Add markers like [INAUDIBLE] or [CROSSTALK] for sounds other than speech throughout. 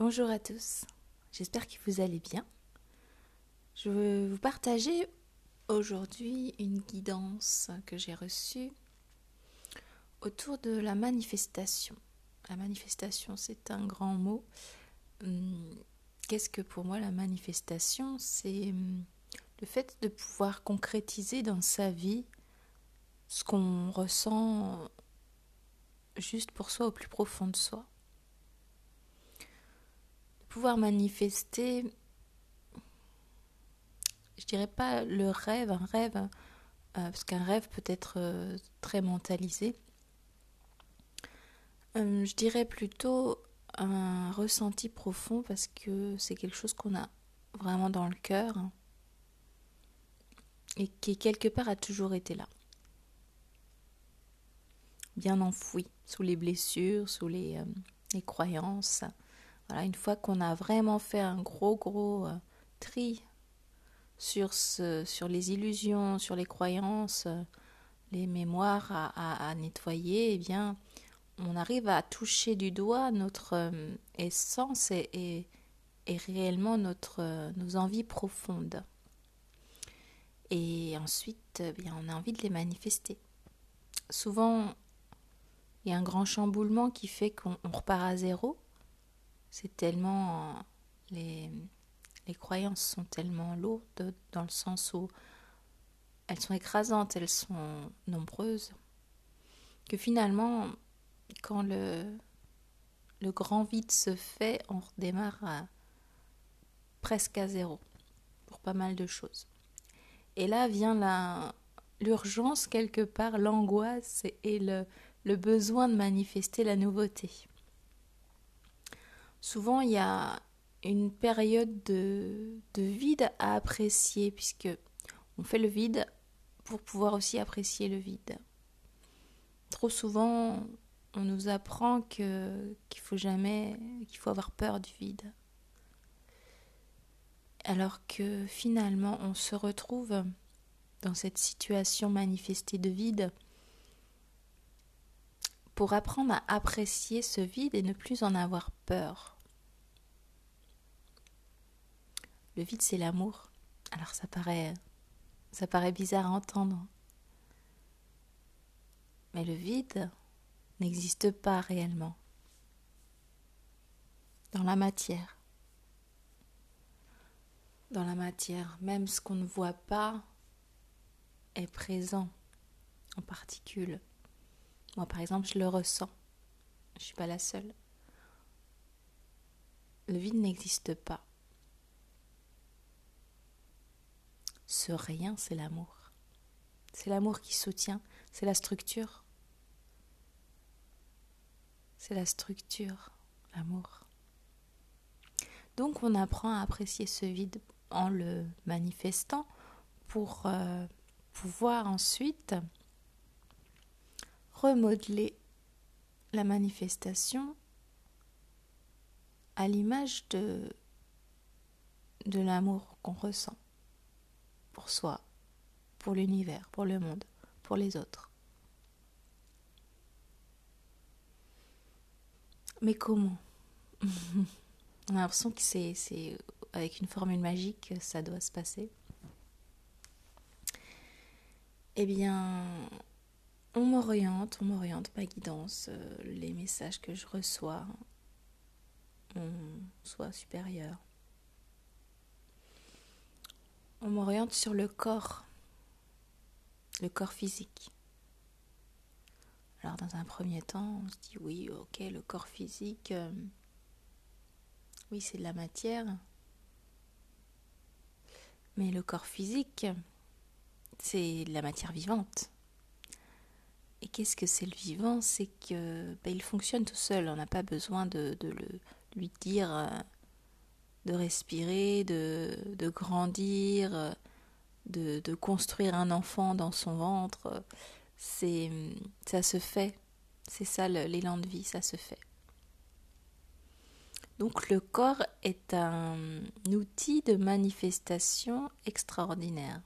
Bonjour à tous, j'espère que vous allez bien. Je veux vous partager aujourd'hui une guidance que j'ai reçue autour de la manifestation. La manifestation, c'est un grand mot. Hum, qu'est-ce que pour moi la manifestation? C'est hum, le fait de pouvoir concrétiser dans sa vie ce qu'on ressent juste pour soi au plus profond de soi pouvoir manifester, je dirais pas le rêve, un rêve, euh, parce qu'un rêve peut être euh, très mentalisé. Euh, je dirais plutôt un ressenti profond parce que c'est quelque chose qu'on a vraiment dans le cœur et qui quelque part a toujours été là. Bien enfoui sous les blessures, sous les croyances, une fois qu'on a vraiment fait un gros gros euh, tri sur, les illusions, sur les croyances, euh, les mémoires à, nettoyer, eh bien, on arrive à toucher du doigt notre euh, essence et, et, réellement notre, nos envies profondes. Et ensuite, eh bien, on a envie de les manifester. Souvent, il y a un grand chamboulement qui fait qu'on repart à zéro c'est tellement. Les, les croyances sont tellement lourdes dans le sens où elles sont écrasantes, elles sont nombreuses, que finalement, quand le, grand vide se fait, on redémarre presque à zéro pour pas mal de choses. Et là vient la, l'urgence quelque part, l'angoisse et le besoin de manifester la nouveauté souvent il y a une période de, vide à apprécier, puisque on fait le vide pour pouvoir aussi apprécier le vide. Trop souvent, on nous apprend que qu'il faut jamais, qu'il faut avoir peur du vide. Alors que finalement, on se retrouve dans cette situation manifestée de vide pour apprendre à apprécier ce vide et ne plus en avoir peur. Le vide, c'est l'amour. Alors ça paraît, ça paraît bizarre à entendre. Mais le vide n'existe pas réellement. Dans la matière. Dans la matière, même ce qu'on ne voit pas est présent en particules. Moi, par exemple, je le ressens. Je ne suis pas la seule. Le vide n'existe pas. Ce rien, c'est l'amour. C'est l'amour qui soutient, c'est la structure. C'est la structure, l'amour. Donc on apprend à apprécier ce vide en le manifestant pour euh, pouvoir ensuite remodeler la manifestation à l'image de, de l'amour qu'on ressent pour soi, pour l'univers, pour le monde, pour les autres. Mais comment? [LAUGHS] On a l'impression que c'est, avec une formule magique ça doit se passer. Eh bien, on m'oriente, on m'oriente ma guidance, euh, les messages que je reçois, mon soi supérieur, on m'oriente sur le corps, le corps physique. Alors dans un premier temps, on se dit oui, ok, le corps physique, euh, oui, c'est de la matière. Mais le corps physique, c'est de la matière vivante. Et qu'est-ce que c'est le vivant? C'est que ben, il fonctionne tout seul. On n'a pas besoin de, le, lui dire euh, de respirer, de, grandir, de, de, construire un enfant dans son ventre. C'est, ça se fait. C'est ça l'élan de vie, ça se fait. Donc le corps est un outil de manifestation extraordinaire.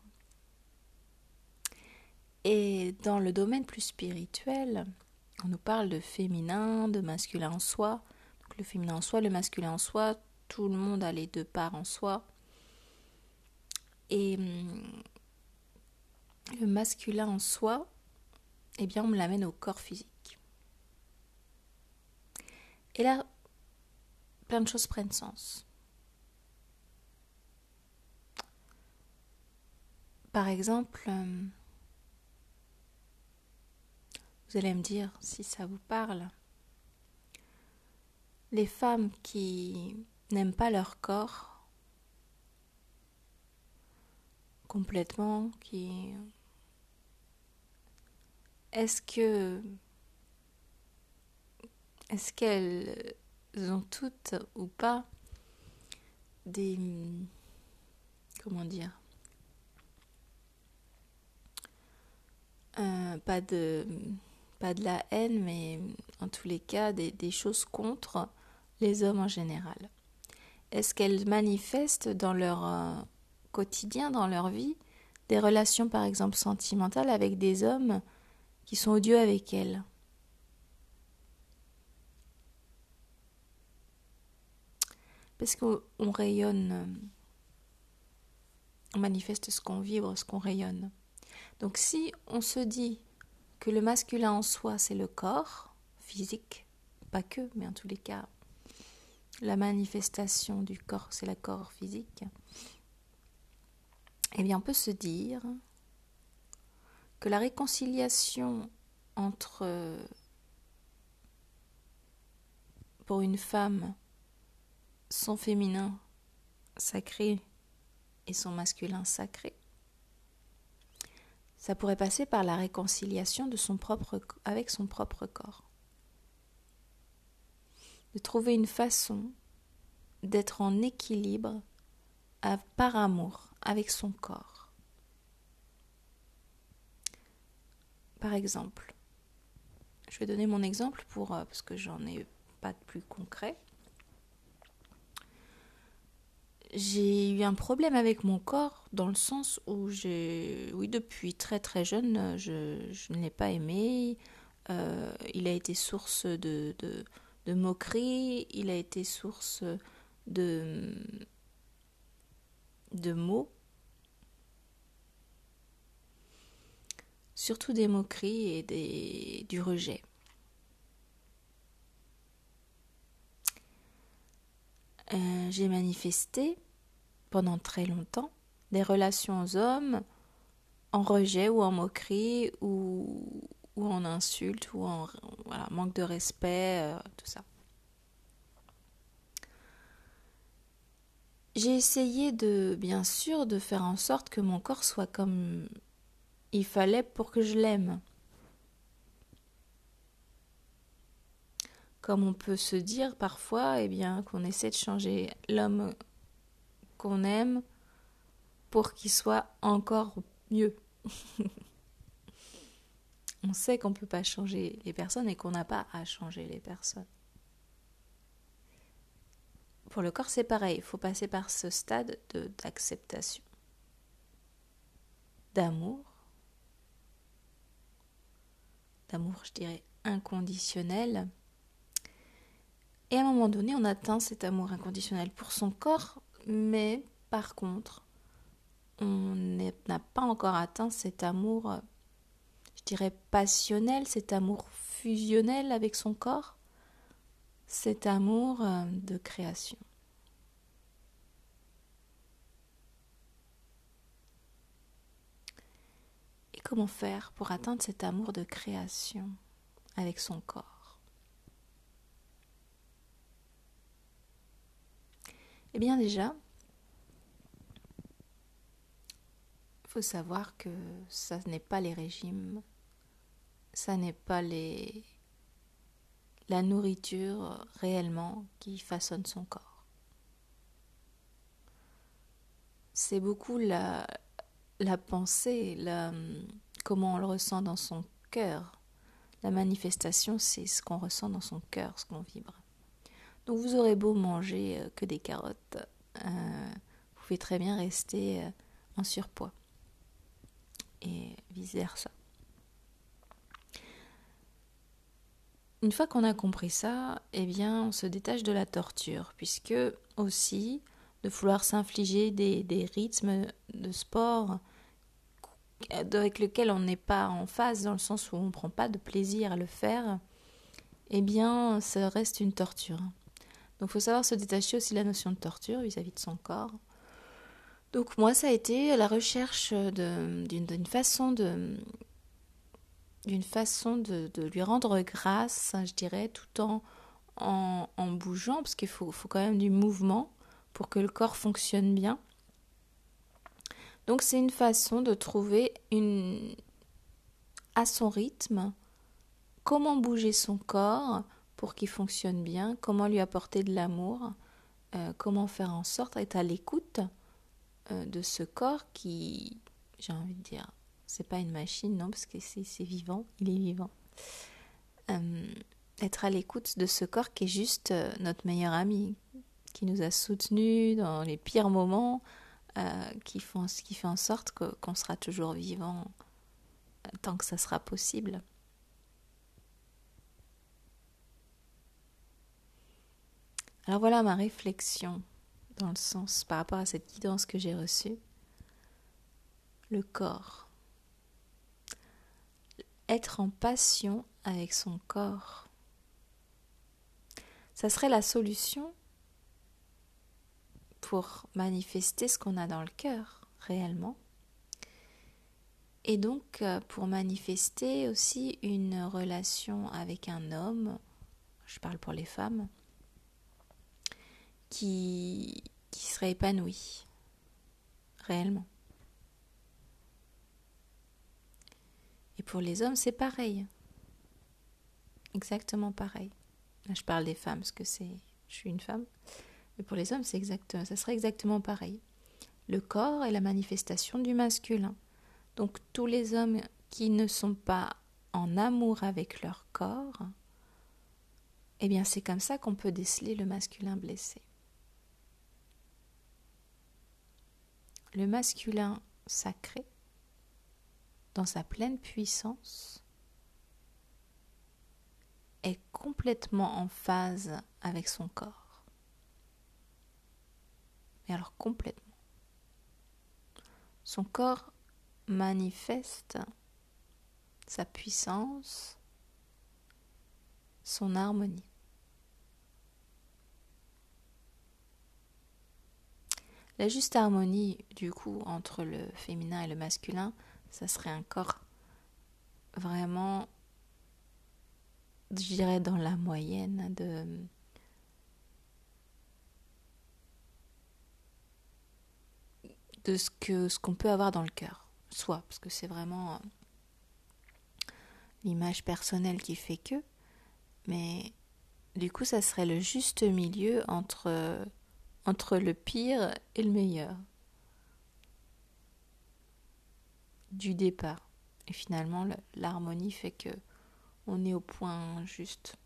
Et dans le domaine plus spirituel, on nous parle de féminin, de masculin en soi. Donc le féminin en soi, le masculin en soi, tout le monde a les deux parts en soi. Et hum, le masculin en soi, eh bien on me l'amène au corps physique. Et là, plein de choses prennent sens. Par exemple, hum, vous allez me dire si ça vous parle. Les femmes qui n'aiment pas leur corps complètement, qui... Est-ce que... Est-ce qu'elles ont toutes ou pas des... Comment dire euh, Pas de pas de la haine, mais en tous les cas des, choses contre les hommes en général. Est-ce qu'elles manifestent dans leur euh, quotidien, dans leur vie, des relations par exemple sentimentales avec des hommes qui sont odieux avec elles? Parce qu'on rayonne, on manifeste ce qu'on vibre, ce qu'on rayonne. Donc si on se dit que le masculin en soi, c'est le corps physique, pas que, mais en tous les cas, la manifestation du corps, c'est le corps physique, eh bien, on peut se dire que la réconciliation entre, pour une femme, son féminin sacré et son masculin sacré, ça pourrait passer par la réconciliation de son propre, avec son propre corps. De trouver une façon d'être en équilibre par amour avec son corps. Par exemple, je vais donner mon exemple pour euh, parce que j'en ai pas de plus concret j'ai eu un problème avec mon corps dans le sens où j'ai, oui, depuis très très jeune, je, ne l'ai pas aimé. Euh, il a été source de, de, moqueries, il a été source de, de mots, surtout des moqueries et des, du rejet. Euh, j'ai manifesté pendant très longtemps des relations aux hommes en rejet ou en moquerie ou, ou en insulte ou en manque de respect, euh, tout ça. J'ai essayé de, bien sûr, de faire en sorte que mon corps soit comme il fallait pour que je l'aime. comme on peut se dire parfois, eh bien, qu'on essaie de changer l'homme qu'on aime pour qu'il soit encore mieux. [LAUGHS] on sait qu'on ne peut pas changer les personnes et qu'on n'a pas à changer les personnes. Pour le corps, c'est pareil, il faut passer par ce stade d'acceptation, d'amour, d'amour, je dirais, inconditionnel et à un moment donné, on atteint cet amour inconditionnel pour son corps, mais par contre, on n'a pas encore atteint cet amour, je dirais, passionnel, cet amour fusionnel avec son corps, cet amour euh, de création. Et comment faire pour atteindre cet amour de création avec son corps? Eh bien déjà, il faut savoir que ça n'est pas les régimes, ça n'est pas la nourriture réellement qui façonne son corps. C'est beaucoup la, pensée, comment on le ressent dans son cœur. La manifestation, c'est ce qu'on ressent dans son cœur, ce qu'on vibre. Donc vous aurez beau manger euh, que des carottes, euh, vous pouvez très bien rester euh, en surpoids et vice une fois qu'on a compris ça, eh bien, on se détache de la torture, puisque aussi de vouloir s'infliger des, rythmes de sport avec lesquels on n'est pas en phase, dans le sens où on ne prend pas de plaisir à le faire, eh bien, ça reste une torture. Donc, il faut savoir se détacher aussi de la notion de torture vis-à-vis -vis de son corps. Donc, moi, ça a été la recherche d'une façon de, d'une façon de, lui rendre grâce, je dirais, tout en, en, bougeant, parce qu'il faut, faut, quand même du mouvement pour que le corps fonctionne bien. Donc c'est une façon de trouver une, à son rythme comment bouger son corps pour qu'il fonctionne bien, comment lui apporter de l'amour, euh, comment faire en sorte d'être à l'écoute euh, de ce corps qui, j'ai envie de dire, c'est pas une machine, non, parce que c'est vivant, il est vivant. Euh, être à l'écoute de ce corps qui est juste euh, notre meilleur ami, qui nous a soutenus dans les pires moments, euh, qui, font, qui fait en sorte qu'on sera toujours vivant tant que ça sera possible. Alors voilà ma réflexion dans le sens par rapport à cette guidance que j'ai reçue. Le corps être en passion avec son corps. Ça serait la solution pour manifester ce qu'on a dans le cœur réellement. Et donc euh, pour manifester aussi une relation avec un homme, je parle pour les femmes, qui, qui serait épanoui réellement. Pour les hommes, c'est pareil. Exactement pareil. Là, je parle des femmes parce que c'est, je suis une femme. Mais pour les hommes, c'est ça serait exactement pareil. Le corps est la manifestation du masculin. Donc tous les hommes qui ne sont pas en amour avec leur corps, eh bien c'est comme ça qu'on peut déceler le masculin blessé. Le masculin sacré dans sa pleine puissance, est complètement en phase avec son corps. Mais alors complètement. Son corps manifeste sa puissance, son harmonie. La juste harmonie, du coup, entre le féminin et le masculin, ça serait un corps vraiment, je dirais, dans la moyenne de... ce que ce qu'on peut avoir dans le cœur, soit parce que c'est vraiment l'image personnelle qui fait que, mais du coup ça serait le juste milieu entre entre le pire et le meilleur. Du départ. Et finalement, l'harmonie fait que on est au point juste.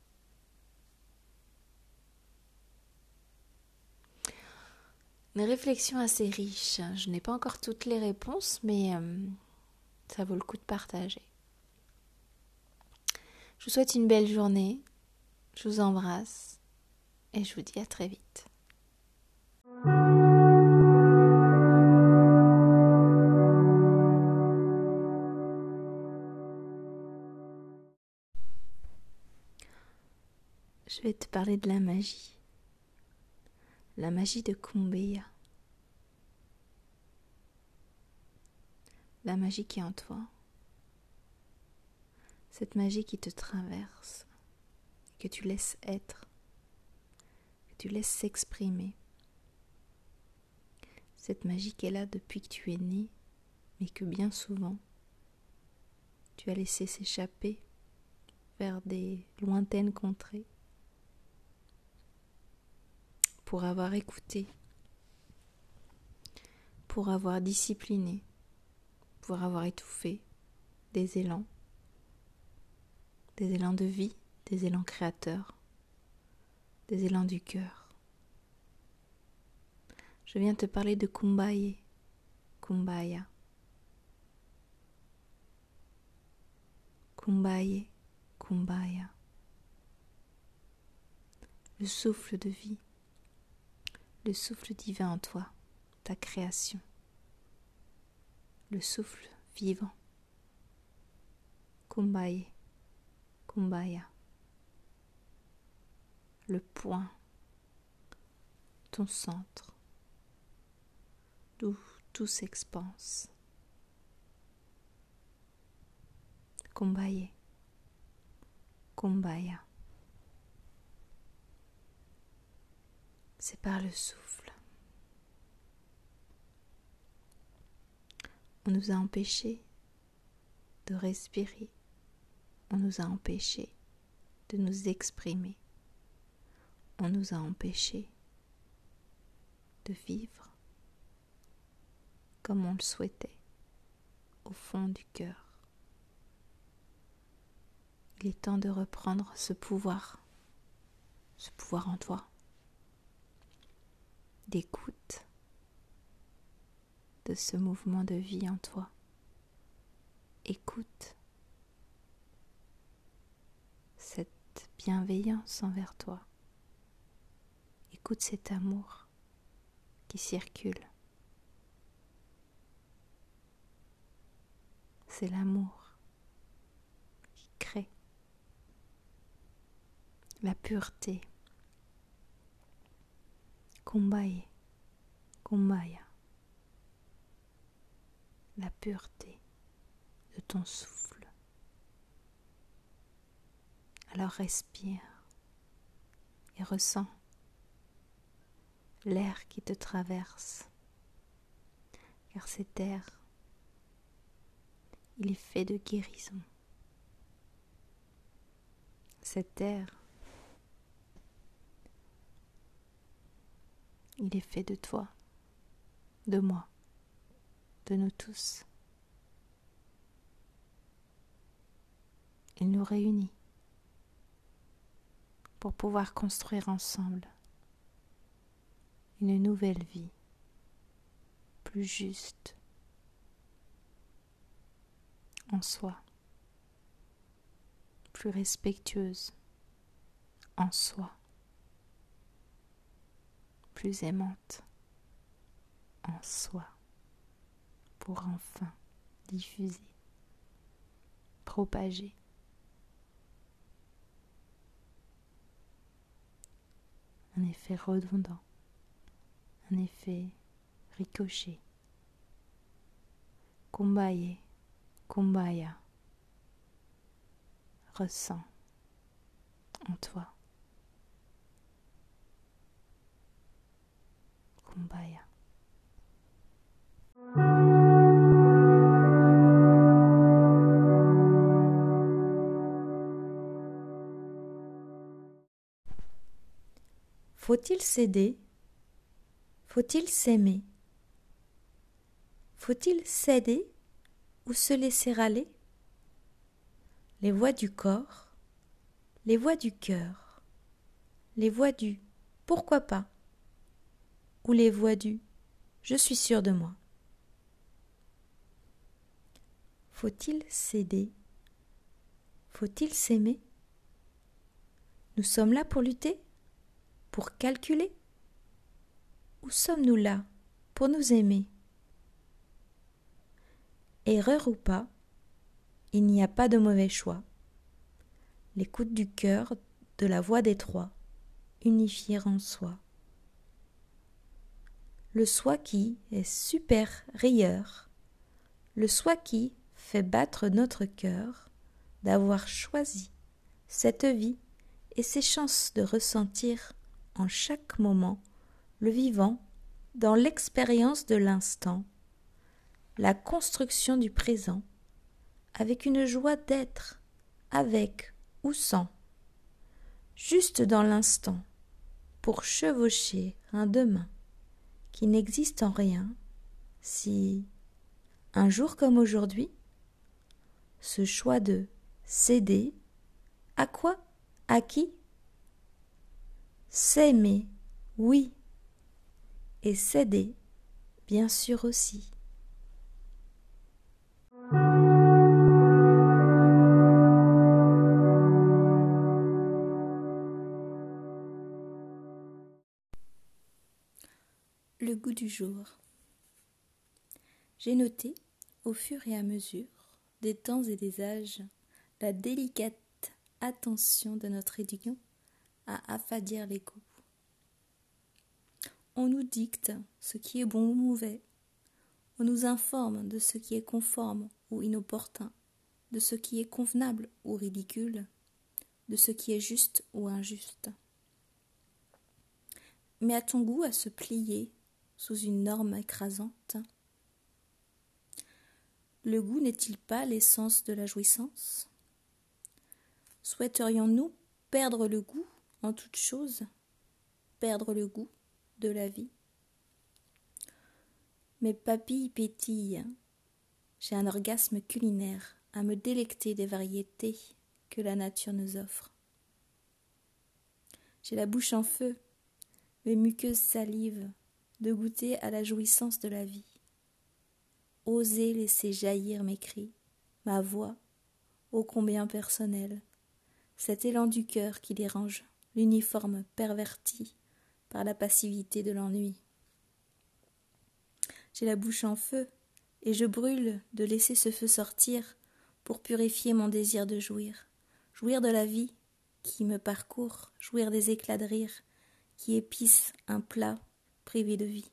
Une réflexion assez riche. Je n'ai pas encore toutes les réponses, mais euh, ça vaut le coup de partager. Je vous souhaite une belle journée. Je vous embrasse et je vous dis à très vite. Je vais te parler de la magie. La magie de Kumbeya. La magie qui est en toi. Cette magie qui te traverse, que tu laisses être, que tu laisses s'exprimer. Cette magie qui est là depuis que tu es né, mais que bien souvent tu as laissé s'échapper vers des lointaines contrées pour avoir écouté, pour avoir discipliné, pour avoir étouffé des élans, des élans de vie, des élans créateurs, des élans du cœur. Je viens te parler de Kumbaye, Kumbaya. Kumbaye, Kumbaya. le souffle de vie, le souffle divin en toi, ta création, le souffle vivant. Kumbaya, Kumbaya, le point, ton centre, d'où tout s'expanse. Kumbaya, Kumbaya. C'est par le souffle. On nous a empêchés de respirer. On nous a empêchés de nous exprimer. On nous a empêchés de vivre comme on le souhaitait au fond du cœur. Il est temps de reprendre ce pouvoir, ce pouvoir en toi, d'écoute de ce mouvement de vie en toi. Écoute cette bienveillance envers toi. Écoute cet amour qui circule. C'est l'amour qui crée la pureté. Kumbaya, Kumbaya, la pureté de ton souffle. Alors respire et ressens l'air qui te traverse, car cet air, il est fait de guérison. Cet air, il est fait de toi, de moi, de nous tous. Il nous réunit pour pouvoir construire ensemble une nouvelle vie, plus juste en soi, plus respectueuse en soi, plus aimante en soi, pour enfin diffuser, propager. un effet redondant un effet ricochet. Kumbaye, kumbaya. Ressens en toi. Faut-il céder faut-il s'aimer? Faut-il céder ou se laisser aller? Les voix du corps, les voix du cœur, les voix du pourquoi pas ou les voix du je suis sûr de moi. Faut-il céder? Faut-il s'aimer? Nous sommes là pour lutter Pour calculer? Où sommes-nous là pour nous aimer? Erreur ou pas, il n'y a pas de mauvais choix. L'écoute du cœur, de la voix des trois, unifier en soi. Le soi qui est super rieur, le soi qui fait battre notre cœur d'avoir choisi cette vie et ses chances de ressentir en chaque moment le vivant dans l'expérience de l'instant, la construction du présent, avec une joie d'être, avec ou sans, juste dans l'instant, pour chevaucher un demain qui n'existe en rien, si, un jour comme aujourd'hui, ce choix de céder, à quoi, à qui? S'aimer, oui, et céder, bien sûr aussi. Goût du jour. J'ai noté, au fur et à mesure des temps et des âges, la délicate attention de notre éducation à affadir les goûts. On nous dicte ce qui est bon ou mauvais, on nous informe de ce qui est conforme ou inopportun, de ce qui est convenable ou ridicule, de ce qui est juste ou injuste. Mais a-t-on goût à se plier sous une norme écrasante Le goût n'est-il pas l'essence de la jouissance? Souhaiterions-nous perdre le goût en toute chose Perdre le goût de la vie? Mes papilles pétillent. J'ai un orgasme culinaire à me délecter des variétés que la nature nous offre. J'ai la bouche en feu, mes muqueuses salivent de goûter à la jouissance de la vie. Oser laisser jaillir mes cris, ma voix, ô combien personnelle, cet élan du cœur qui dérange l'uniforme perverti par la passivité de l'ennui. J'ai la bouche en feu, et je brûle de laisser ce feu sortir pour purifier mon désir de jouir, jouir de la vie qui me parcourt, jouir des éclats de rire qui épicent un plat privé de vie.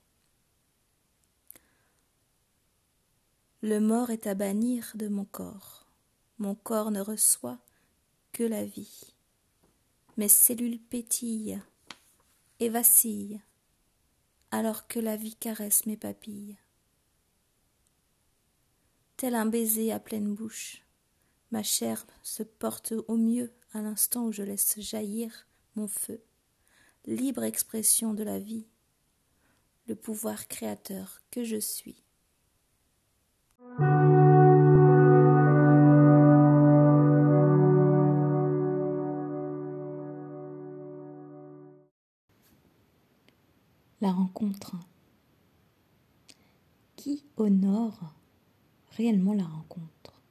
Le mort est à bannir de mon corps. Mon corps ne reçoit que la vie. Mes cellules pétillent et vacillent alors que la vie caresse mes papilles. Tel un baiser à pleine bouche, ma chair se porte au mieux à l'instant où je laisse jaillir mon feu, libre expression de la vie le pouvoir créateur que je suis. La rencontre. Qui honore réellement la rencontre?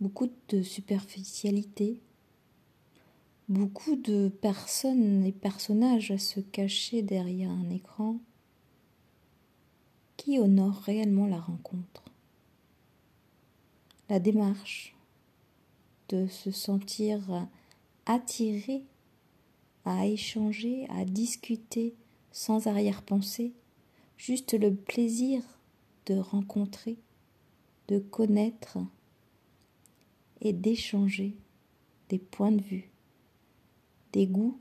Beaucoup de superficialité, beaucoup de personnes et personnages à se cacher derrière un écran qui honore réellement la rencontre. La démarche de se sentir attiré à échanger, à discuter sans arrière-pensée, juste le plaisir de rencontrer, de connaître et d'échanger des points de vue des goûts,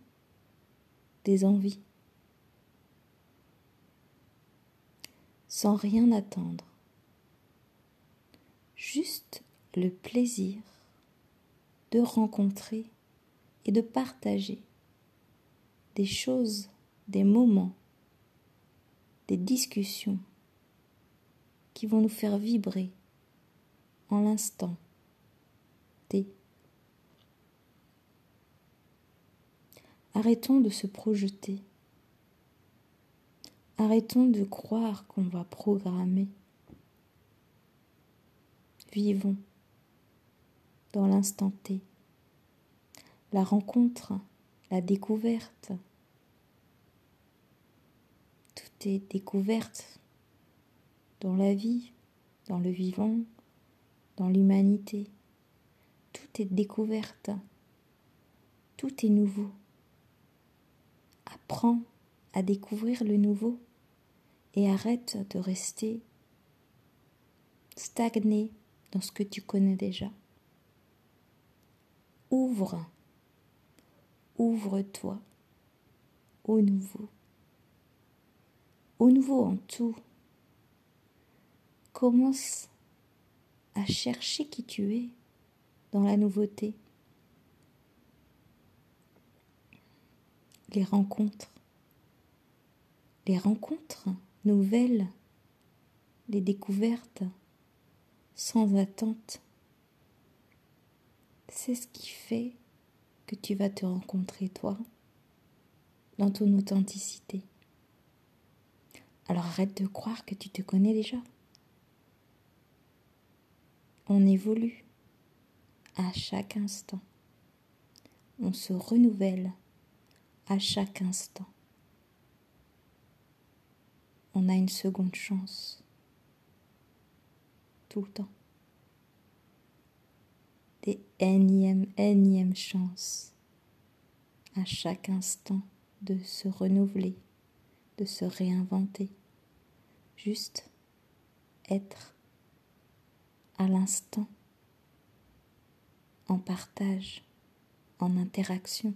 des envies, sans rien attendre, juste le plaisir de rencontrer et de partager des choses, des moments, des discussions qui vont nous faire vibrer en l'instant. Arrêtons de se projeter. Arrêtons de croire qu'on va programmer. Vivons dans l'instant T. La rencontre, la découverte. Tout est découverte dans la vie, dans le vivant, dans l'humanité. Tout est découverte. Tout est nouveau. Apprends à découvrir le nouveau et arrête de rester stagné dans ce que tu connais déjà. Ouvre, ouvre-toi au nouveau, au nouveau en tout. Commence à chercher qui tu es dans la nouveauté. Les rencontres. Les rencontres nouvelles, les découvertes, sans attente. C'est ce qui fait que tu vas te rencontrer toi dans ton authenticité. Alors arrête de croire que tu te connais déjà. On évolue à chaque instant. On se renouvelle à chaque instant. on a une seconde chance. Tout le temps. Des énièmes, énièmes chances à chaque instant de se renouveler, de se réinventer. Juste être à l'instant, en partage, en interaction.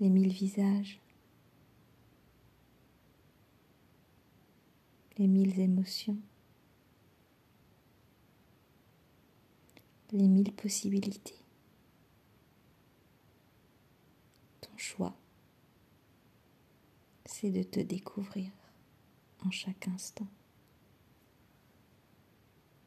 Les mille visages, les mille émotions, les mille possibilités. Ton choix c'est de te découvrir en chaque instant.